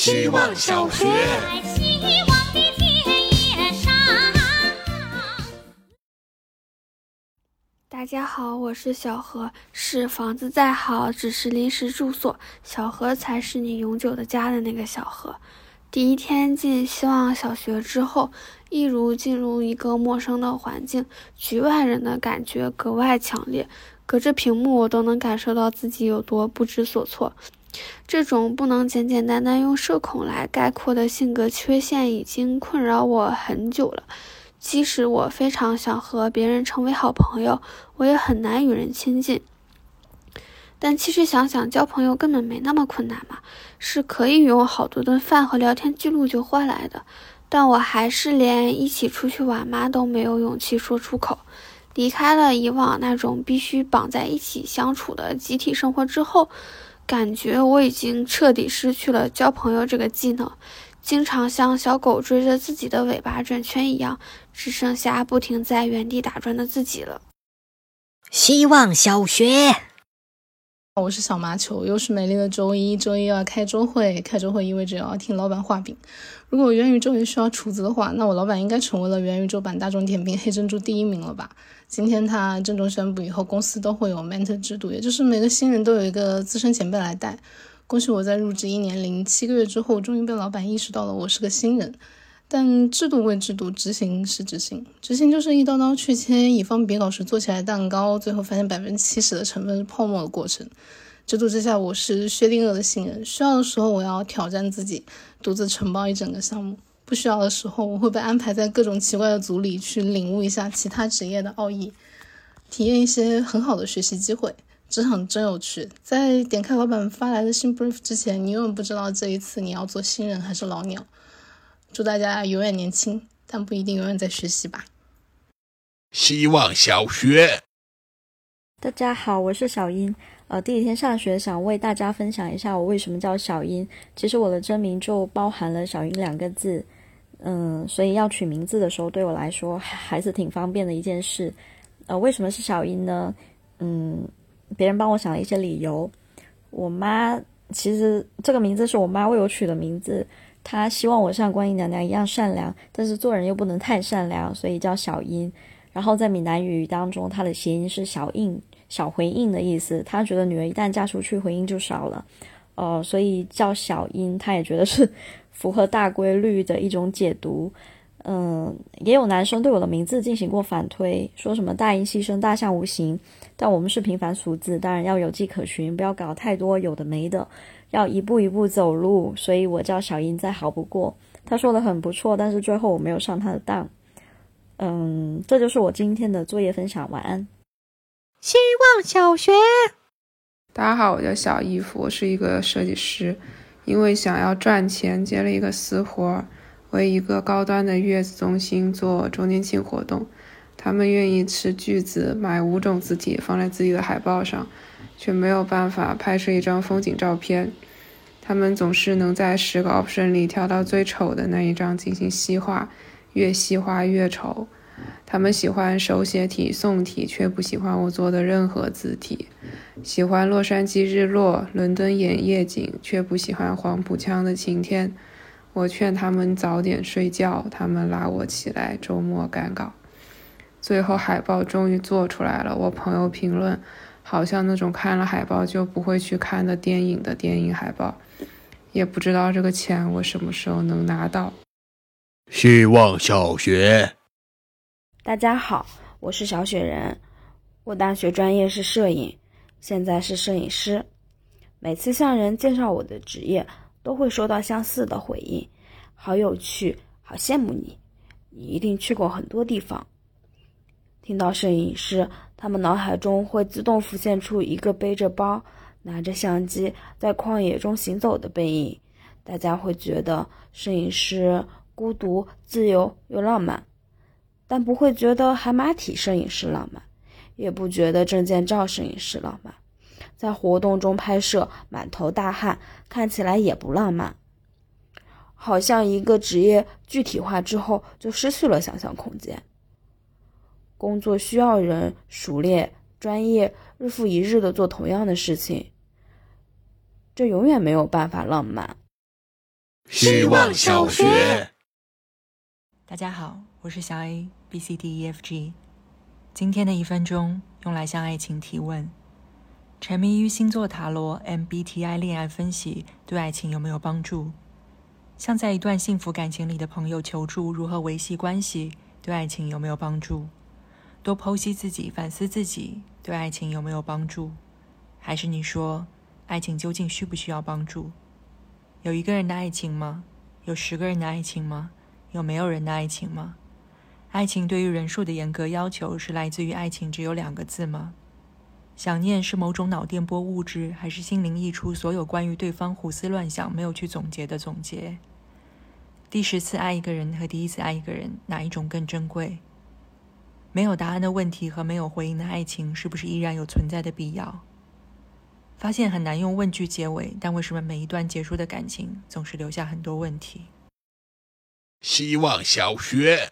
希望小学。希望的田野上。大家好，我是小何。是房子再好，只是临时住所，小何才是你永久的家的那个小何。第一天进希望小学之后，一如进入一个陌生的环境，局外人的感觉格外强烈。隔着屏幕，我都能感受到自己有多不知所措。这种不能简简单单用社恐来概括的性格缺陷，已经困扰我很久了。即使我非常想和别人成为好朋友，我也很难与人亲近。但其实想想，交朋友根本没那么困难嘛，是可以用好多顿饭和聊天记录就换来的。但我还是连一起出去玩嘛都没有勇气说出口。离开了以往那种必须绑在一起相处的集体生活之后，感觉我已经彻底失去了交朋友这个技能，经常像小狗追着自己的尾巴转圈一样，只剩下不停在原地打转的自己了。希望小学。我是小麻球，又是美丽的周一，周一要开周会，开周会意味着要听老板画饼。如果元宇宙也需要厨子的话，那我老板应该成为了元宇宙版大众点评黑珍珠第一名了吧？今天他郑重宣布，以后公司都会有 mentor 制度，也就是每个新人都有一个资深前辈来带。恭喜我在入职一年零七个月之后，终于被老板意识到了我是个新人。但制度归制度，执行是执行，执行就是一刀刀去切，乙方比稿时做起来蛋糕，最后发现百分之七十的成分是泡沫的过程。制度之下，我是薛定谔的新人，需要的时候我要挑战自己，独自承包一整个项目；不需要的时候，我会被安排在各种奇怪的组里去领悟一下其他职业的奥义，体验一些很好的学习机会。职场真有趣，在点开老板发来的新 brief 之前，你永远不知道这一次你要做新人还是老鸟。祝大家永远年轻，但不一定永远在学习吧。希望小学。大家好，我是小英。呃，第一天上学，想为大家分享一下我为什么叫小英。其实我的真名就包含了“小英”两个字，嗯，所以要取名字的时候，对我来说还是挺方便的一件事。呃，为什么是小英呢？嗯，别人帮我想了一些理由。我妈其实这个名字是我妈为我取的名字，他希望我像观音娘娘一样善良，但是做人又不能太善良，所以叫小英。然后在闽南语当中，它的谐音是小应。小回应的意思，他觉得女儿一旦嫁出去，回应就少了，呃，所以叫小英，他也觉得是符合大规律的一种解读。嗯，也有男生对我的名字进行过反推，说什么大音希声，大象无形，但我们是平凡俗子，当然要有迹可循，不要搞太多有的没的，要一步一步走路，所以我叫小英再好不过。他说的很不错，但是最后我没有上他的当。嗯，这就是我今天的作业分享，晚安。希望小学。大家好，我叫小衣服，我是一个设计师。因为想要赚钱，接了一个私活，为一个高端的月子中心做周年庆活动。他们愿意斥巨资买五种字体放在自己的海报上，却没有办法拍摄一张风景照片。他们总是能在十个 option 里挑到最丑的那一张进行细化，越细化越丑。他们喜欢手写体、宋体，却不喜欢我做的任何字体；喜欢洛杉矶日落、伦敦眼夜景，却不喜欢黄浦江的晴天。我劝他们早点睡觉，他们拉我起来周末赶稿。最后海报终于做出来了，我朋友评论，好像那种看了海报就不会去看的电影的电影海报。也不知道这个钱我什么时候能拿到。希望小学。大家好，我是小雪人，我大学专业是摄影，现在是摄影师。每次向人介绍我的职业，都会收到相似的回应：好有趣，好羡慕你，你一定去过很多地方。听到摄影师，他们脑海中会自动浮现出一个背着包、拿着相机在旷野中行走的背影，大家会觉得摄影师孤独、自由又浪漫。但不会觉得海马体摄影师浪漫，也不觉得证件照摄影师浪漫，在活动中拍摄满头大汗，看起来也不浪漫。好像一个职业具体化之后，就失去了想象空间。工作需要人熟练、专业，日复一日的做同样的事情，这永远没有办法浪漫。希望小学。大家好，我是小 A B C D E F G。今天的一分钟用来向爱情提问：沉迷于星座塔罗 MBTI 恋爱分析对爱情有没有帮助？向在一段幸福感情里的朋友求助如何维系关系对爱情有没有帮助？多剖析自己，反思自己对爱情有没有帮助？还是你说，爱情究竟需不需要帮助？有一个人的爱情吗？有十个人的爱情吗？有没有人的爱情吗？爱情对于人数的严格要求是来自于爱情只有两个字吗？想念是某种脑电波物质，还是心灵溢出所有关于对方胡思乱想没有去总结的总结？第十次爱一个人和第一次爱一个人，哪一种更珍贵？没有答案的问题和没有回应的爱情，是不是依然有存在的必要？发现很难用问句结尾，但为什么每一段结束的感情总是留下很多问题？希望小学。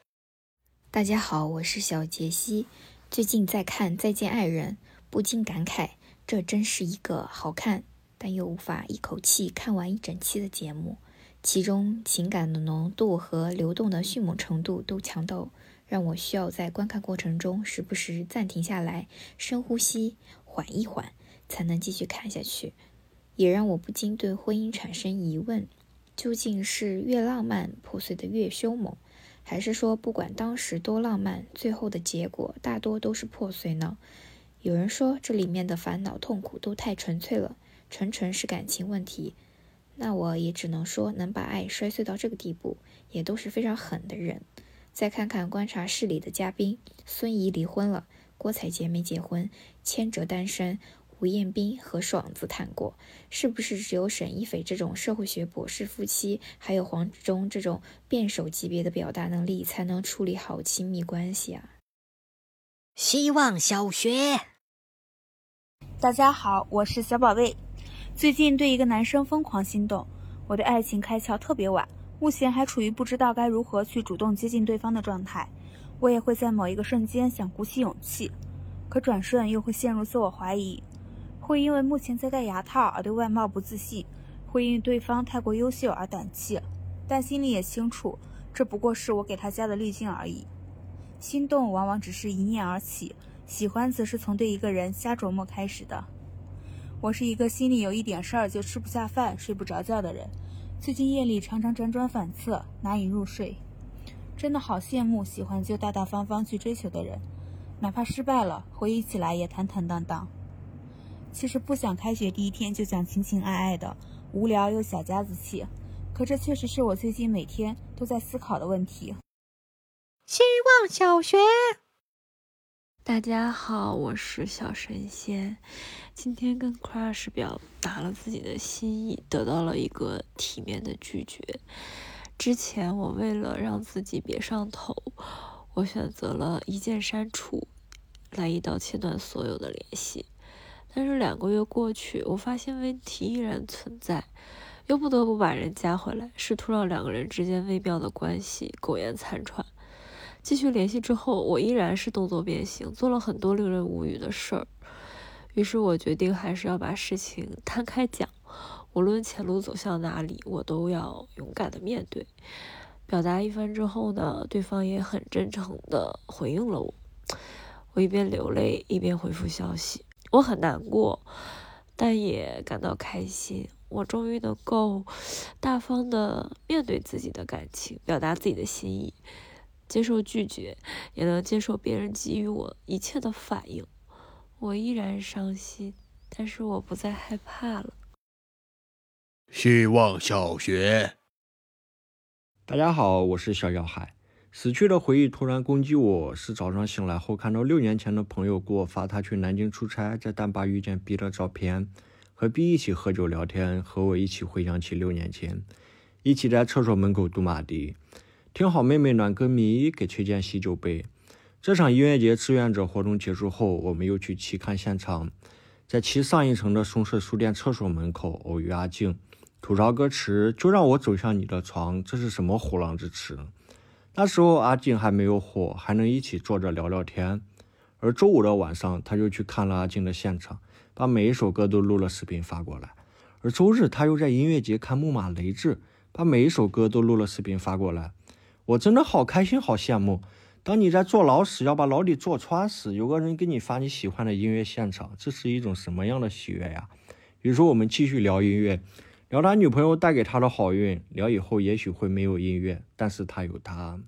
大家好，我是小杰西。最近在看《再见爱人》，不禁感慨，这真是一个好看但又无法一口气看完一整期的节目。其中情感的浓度和流动的迅猛程度都强到让我需要在观看过程中时不时暂停下来，深呼吸，缓一缓，才能继续看下去。也让我不禁对婚姻产生疑问：究竟是越浪漫破碎的越凶猛？还是说，不管当时多浪漫，最后的结果大多都是破碎呢？有人说，这里面的烦恼痛苦都太纯粹了，纯纯是感情问题。那我也只能说，能把爱摔碎到这个地步，也都是非常狠的人。再看看观察室里的嘉宾，孙怡离婚了，郭采洁没结婚，千哲单身。吴彦斌和爽子谈过，是不是只有沈一斐这种社会学博士夫妻，还有黄执中这种辩手级别的表达能力，才能处理好亲密关系啊？希望小学，大家好，我是小宝贝。最近对一个男生疯狂心动，我对爱情开窍特别晚，目前还处于不知道该如何去主动接近对方的状态。我也会在某一个瞬间想鼓起勇气，可转瞬又会陷入自我怀疑。会因为目前在戴牙套而对外貌不自信，会因为对方太过优秀而胆怯，但心里也清楚，这不过是我给他加的滤镜而已。心动往往只是一念而起，喜欢则是从对一个人瞎琢磨开始的。我是一个心里有一点事儿就吃不下饭、睡不着觉的人，最近夜里常常辗转反侧，难以入睡。真的好羡慕喜欢就大大方方去追求的人，哪怕失败了，回忆起来也坦坦荡荡。其实不想开学第一天就讲情情爱爱的，无聊又小家子气。可这确实是我最近每天都在思考的问题。希望小学，大家好，我是小神仙。今天跟 crush 表达了自己的心意，得到了一个体面的拒绝。之前我为了让自己别上头，我选择了一键删除，来一刀切断所有的联系。但是两个月过去，我发现问题依然存在，又不得不把人加回来，试图让两个人之间微妙的关系苟延残喘。继续联系之后，我依然是动作变形，做了很多令人无语的事儿。于是我决定还是要把事情摊开讲，无论前路走向哪里，我都要勇敢的面对。表达一番之后呢，对方也很真诚的回应了我。我一边流泪一边回复消息。我很难过，但也感到开心。我终于能够大方的面对自己的感情，表达自己的心意，接受拒绝，也能接受别人给予我一切的反应。我依然伤心，但是我不再害怕了。希望小学，大家好，我是小小海。死去的回忆突然攻击我，是早上醒来后看到六年前的朋友给我发他去南京出差，在丹巴遇见 B 的照片，和 B 一起喝酒聊天，和我一起回想起六年前，一起在厕所门口赌马迪，听好妹妹暖歌迷给崔健洗酒杯。这场音乐节志愿者活动结束后，我们又去齐看现场，在七上一层的松社书店厕所门口偶遇阿静，吐槽歌词就让我走向你的床，这是什么虎狼之词？那时候阿静还没有火，还能一起坐着聊聊天。而周五的晚上，他就去看了阿静的现场，把每一首歌都录了视频发过来。而周日他又在音乐节看木马雷志，把每一首歌都录了视频发过来。我真的好开心，好羡慕。当你在坐牢时要把牢底坐穿时，有个人给你发你喜欢的音乐现场，这是一种什么样的喜悦呀？比如说，我们继续聊音乐，聊他女朋友带给他的好运，聊以后也许会没有音乐，但是他有他。